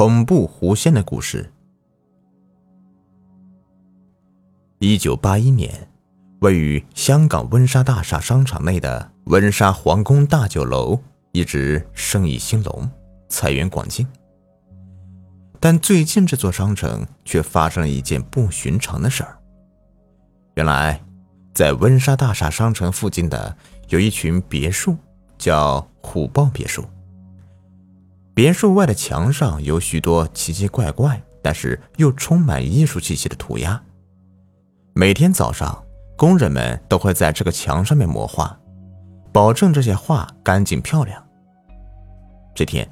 恐怖狐仙的故事。一九八一年，位于香港温莎大厦商场内的温莎皇宫大酒楼一直生意兴隆，财源广进。但最近这座商城却发生了一件不寻常的事儿。原来，在温莎大厦商城附近的有一群别墅，叫虎豹别墅。别墅外的墙上有许多奇奇怪怪，但是又充满艺术气息的涂鸦。每天早上，工人们都会在这个墙上面抹画，保证这些画干净漂亮。这天，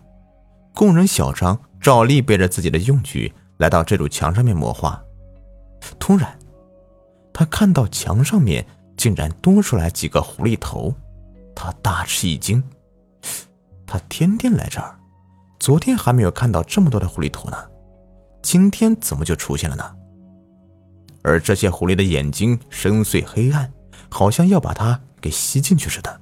工人小张照例背着自己的用具来到这堵墙上面抹画。突然，他看到墙上面竟然多出来几个狐狸头，他大吃一惊。他天天来这儿。昨天还没有看到这么多的狐狸头呢，今天怎么就出现了呢？而这些狐狸的眼睛深邃黑暗，好像要把它给吸进去似的。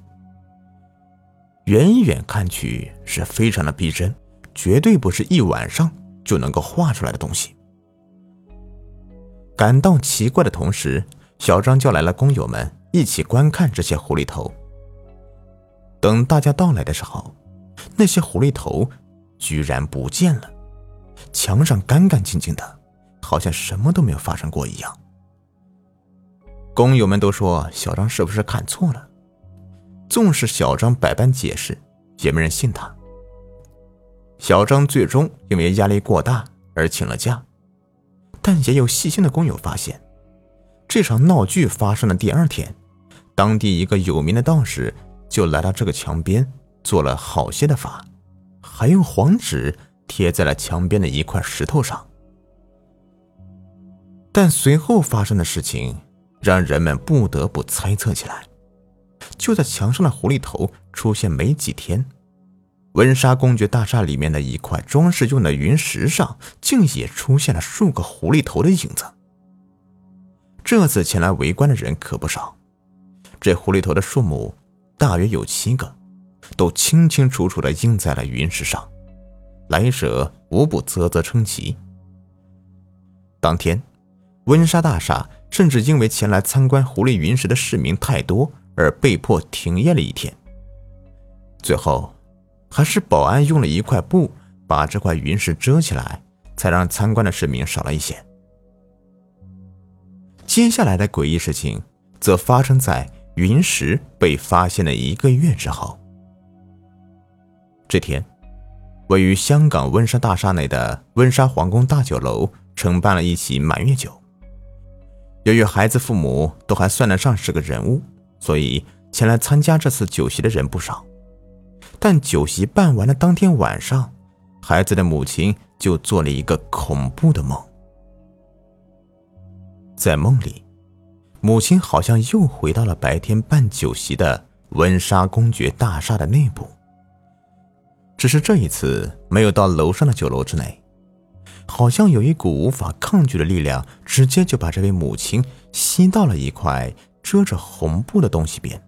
远远看去是非常的逼真，绝对不是一晚上就能够画出来的东西。感到奇怪的同时，小张叫来了工友们一起观看这些狐狸头。等大家到来的时候，那些狐狸头。居然不见了，墙上干干净净的，好像什么都没有发生过一样。工友们都说小张是不是看错了？纵使小张百般解释，也没人信他。小张最终因为压力过大而请了假，但也有细心的工友发现，这场闹剧发生的第二天，当地一个有名的道士就来到这个墙边做了好些的法。还用黄纸贴在了墙边的一块石头上，但随后发生的事情让人们不得不猜测起来。就在墙上的狐狸头出现没几天，温莎公爵大厦里面的一块装饰用的云石上，竟也出现了数个狐狸头的影子。这次前来围观的人可不少，这狐狸头的数目大约有七个。都清清楚楚地印在了云石上，来者无不啧啧称奇。当天，温莎大厦甚至因为前来参观狐狸云石的市民太多，而被迫停业了一天。最后，还是保安用了一块布把这块云石遮起来，才让参观的市民少了一些。接下来的诡异事情，则发生在云石被发现的一个月之后。这天，位于香港温莎大厦内的温莎皇宫大酒楼承办了一起满月酒。由于孩子父母都还算得上是个人物，所以前来参加这次酒席的人不少。但酒席办完的当天晚上，孩子的母亲就做了一个恐怖的梦。在梦里，母亲好像又回到了白天办酒席的温莎公爵大厦的内部。只是这一次没有到楼上的酒楼之内，好像有一股无法抗拒的力量，直接就把这位母亲吸到了一块遮着红布的东西边。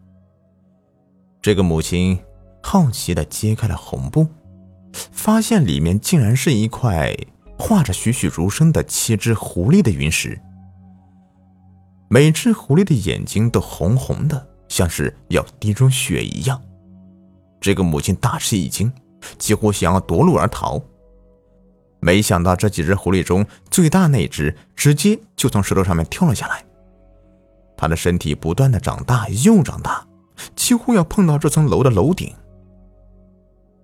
这个母亲好奇地揭开了红布，发现里面竟然是一块画着栩栩如生的七只狐狸的云石，每只狐狸的眼睛都红红的，像是要滴出血一样。这个母亲大吃一惊。几乎想要夺路而逃，没想到这几只狐狸中最大那只直接就从石头上面跳了下来。它的身体不断的长大又长大，几乎要碰到这层楼的楼顶。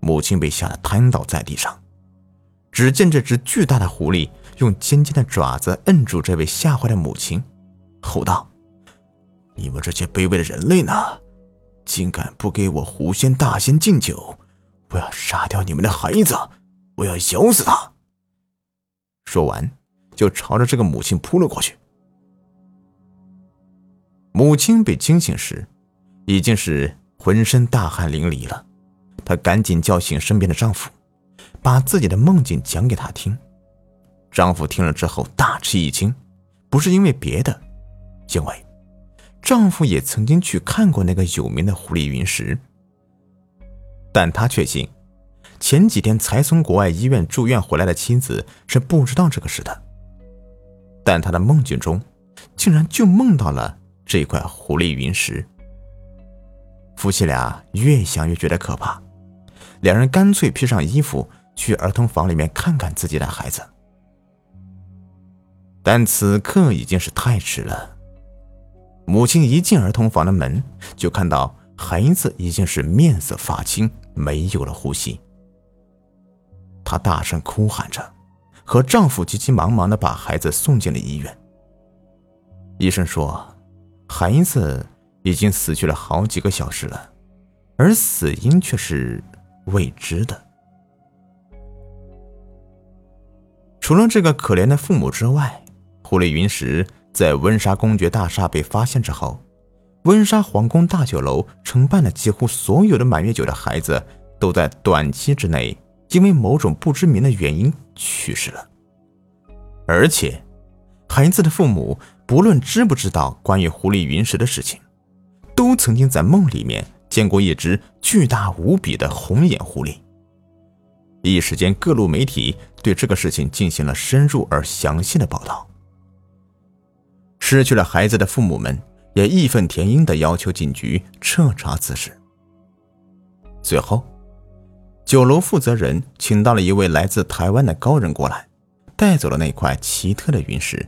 母亲被吓得瘫倒在地上。只见这只巨大的狐狸用尖尖的爪子摁住这位吓坏的母亲，吼道：“你们这些卑微的人类呢，竟敢不给我狐仙大仙敬酒！”我要杀掉你们的孩子！我要咬死他！说完，就朝着这个母亲扑了过去。母亲被惊醒时，已经是浑身大汗淋漓了。她赶紧叫醒身边的丈夫，把自己的梦境讲给他听。丈夫听了之后大吃一惊，不是因为别的，因为丈夫也曾经去看过那个有名的狐狸云石。但他确信，前几天才从国外医院住院回来的妻子是不知道这个事的，但他的梦境中，竟然就梦到了这块狐狸云石。夫妻俩越想越觉得可怕，两人干脆披上衣服去儿童房里面看看自己的孩子。但此刻已经是太迟了。母亲一进儿童房的门，就看到孩子已经是面色发青，没有了呼吸。她大声哭喊着，和丈夫急急忙忙的把孩子送进了医院。医生说，孩子已经死去了好几个小时了，而死因却是未知的。除了这个可怜的父母之外，狐狸云石在温莎公爵大厦被发现之后，温莎皇宫大酒楼承办的几乎所有的满月酒的孩子，都在短期之内因为某种不知名的原因去世了。而且，孩子的父母不论知不知道关于狐狸云石的事情，都曾经在梦里面见过一只巨大无比的红眼狐狸。一时间，各路媒体对这个事情进行了深入而详细的报道。失去了孩子的父母们也义愤填膺地要求警局彻查此事。最后，酒楼负责人请到了一位来自台湾的高人过来，带走了那块奇特的云石，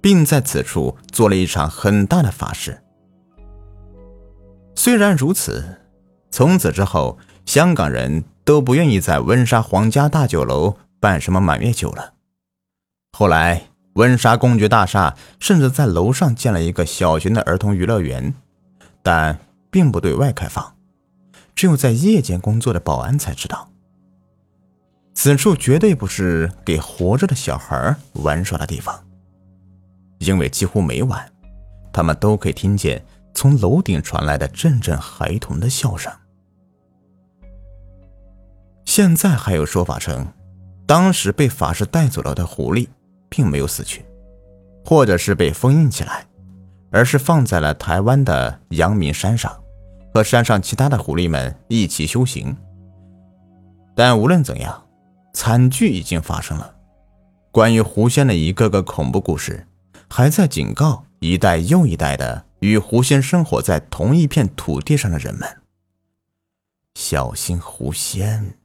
并在此处做了一场很大的法事。虽然如此，从此之后，香港人都不愿意在温莎皇家大酒楼办什么满月酒了。后来。温莎公爵大厦甚至在楼上建了一个小型的儿童娱乐园，但并不对外开放，只有在夜间工作的保安才知道。此处绝对不是给活着的小孩玩耍的地方，因为几乎每晚，他们都可以听见从楼顶传来的阵阵孩童的笑声。现在还有说法称，当时被法师带走了的狐狸。并没有死去，或者是被封印起来，而是放在了台湾的阳明山上，和山上其他的狐狸们一起修行。但无论怎样，惨剧已经发生了。关于狐仙的一个个恐怖故事，还在警告一代又一代的与狐仙生活在同一片土地上的人们：小心狐仙。